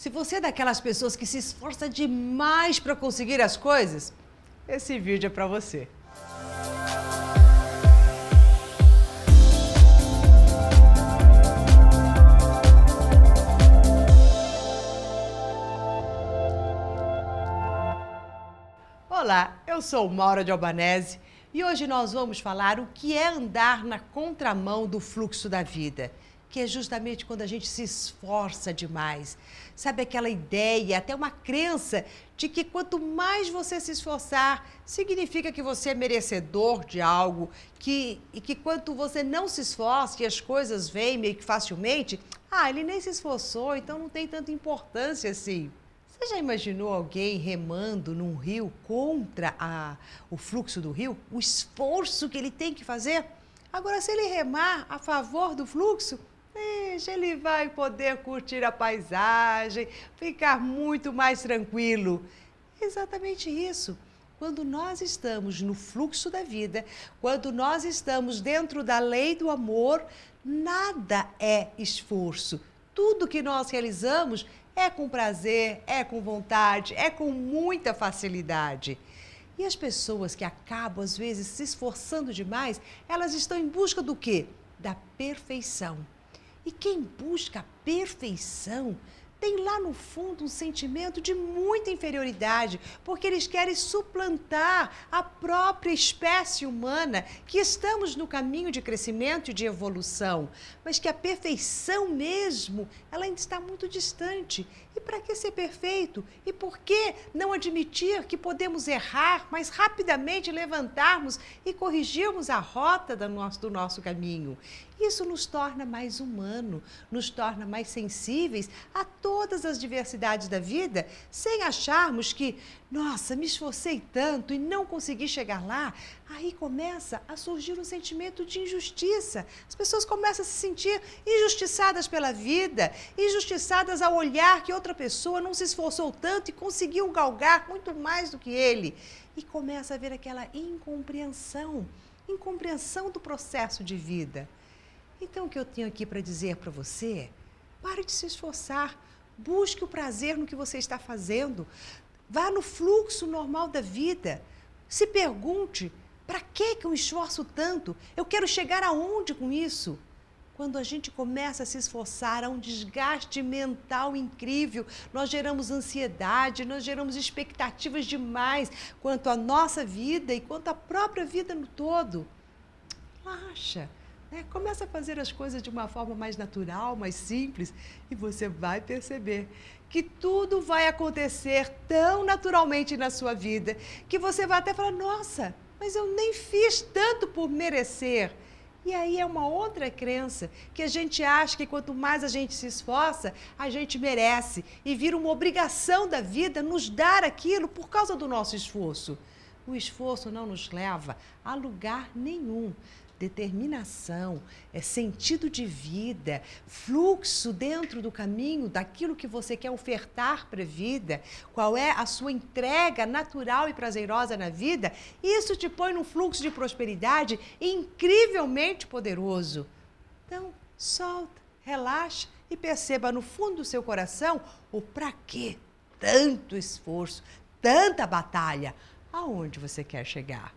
Se você é daquelas pessoas que se esforça demais para conseguir as coisas, esse vídeo é para você. Olá, eu sou Maura de Albanese e hoje nós vamos falar o que é andar na contramão do fluxo da vida que é justamente quando a gente se esforça demais. Sabe aquela ideia, até uma crença de que quanto mais você se esforçar, significa que você é merecedor de algo, que, e que quanto você não se esforça e as coisas vêm meio que facilmente, ah, ele nem se esforçou, então não tem tanta importância assim. Você já imaginou alguém remando num rio contra a, o fluxo do rio? O esforço que ele tem que fazer? Agora, se ele remar a favor do fluxo, Deixa, ele vai poder curtir a paisagem, ficar muito mais tranquilo. Exatamente isso. Quando nós estamos no fluxo da vida, quando nós estamos dentro da lei do amor, nada é esforço. Tudo que nós realizamos é com prazer, é com vontade, é com muita facilidade. E as pessoas que acabam, às vezes, se esforçando demais, elas estão em busca do quê? Da perfeição. E quem busca a perfeição tem lá no fundo um sentimento de muita inferioridade, porque eles querem suplantar a própria espécie humana, que estamos no caminho de crescimento e de evolução, mas que a perfeição mesmo, ela ainda está muito distante. E para que ser perfeito? E por que não admitir que podemos errar, mas rapidamente levantarmos e corrigirmos a rota do nosso, do nosso caminho? Isso nos torna mais humano, nos torna mais sensíveis a todas as diversidades da vida, sem acharmos que, nossa, me esforcei tanto e não consegui chegar lá. Aí começa a surgir um sentimento de injustiça. As pessoas começam a se sentir injustiçadas pela vida, injustiçadas ao olhar que outra pessoa não se esforçou tanto e conseguiu galgar muito mais do que ele. E começa a haver aquela incompreensão incompreensão do processo de vida. Então, o que eu tenho aqui para dizer para você pare de se esforçar, busque o prazer no que você está fazendo, vá no fluxo normal da vida. Se pergunte: para que eu esforço tanto? Eu quero chegar aonde com isso? Quando a gente começa a se esforçar, há um desgaste mental incrível. Nós geramos ansiedade, nós geramos expectativas demais quanto à nossa vida e quanto à própria vida no todo. Relaxa né? Começa a fazer as coisas de uma forma mais natural, mais simples, e você vai perceber que tudo vai acontecer tão naturalmente na sua vida que você vai até falar: nossa, mas eu nem fiz tanto por merecer. E aí é uma outra crença, que a gente acha que quanto mais a gente se esforça, a gente merece e vira uma obrigação da vida nos dar aquilo por causa do nosso esforço. O esforço não nos leva a lugar nenhum determinação, é sentido de vida, fluxo dentro do caminho daquilo que você quer ofertar para a vida, qual é a sua entrega natural e prazerosa na vida, isso te põe num fluxo de prosperidade incrivelmente poderoso. Então, solta, relaxa e perceba no fundo do seu coração o para quê tanto esforço, tanta batalha. Aonde você quer chegar?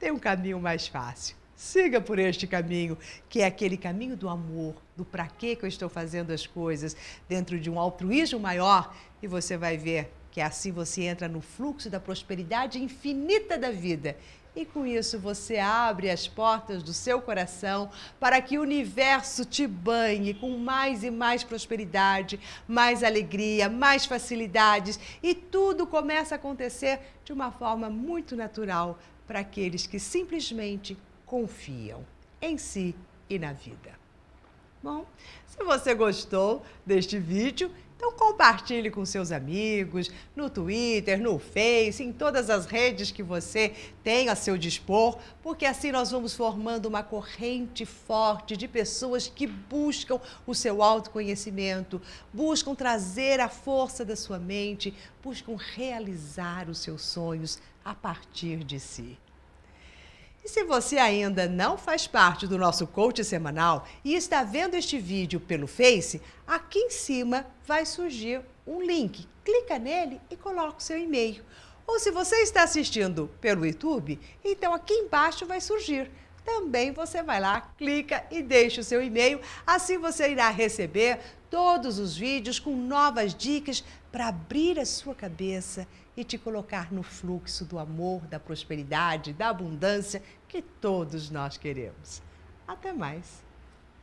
Tem um caminho mais fácil Siga por este caminho, que é aquele caminho do amor, do para que eu estou fazendo as coisas, dentro de um altruísmo maior, e você vai ver que assim você entra no fluxo da prosperidade infinita da vida. E com isso você abre as portas do seu coração para que o universo te banhe com mais e mais prosperidade, mais alegria, mais facilidades e tudo começa a acontecer de uma forma muito natural para aqueles que simplesmente confiam em si e na vida. Bom, se você gostou deste vídeo, então compartilhe com seus amigos, no Twitter, no Face, em todas as redes que você tem a seu dispor, porque assim nós vamos formando uma corrente forte de pessoas que buscam o seu autoconhecimento, buscam trazer a força da sua mente, buscam realizar os seus sonhos a partir de si. E se você ainda não faz parte do nosso coach semanal e está vendo este vídeo pelo Face, aqui em cima vai surgir um link. Clica nele e coloca o seu e-mail. Ou se você está assistindo pelo YouTube, então aqui embaixo vai surgir também você vai lá, clica e deixa o seu e-mail. Assim você irá receber todos os vídeos com novas dicas para abrir a sua cabeça e te colocar no fluxo do amor, da prosperidade, da abundância que todos nós queremos. Até mais!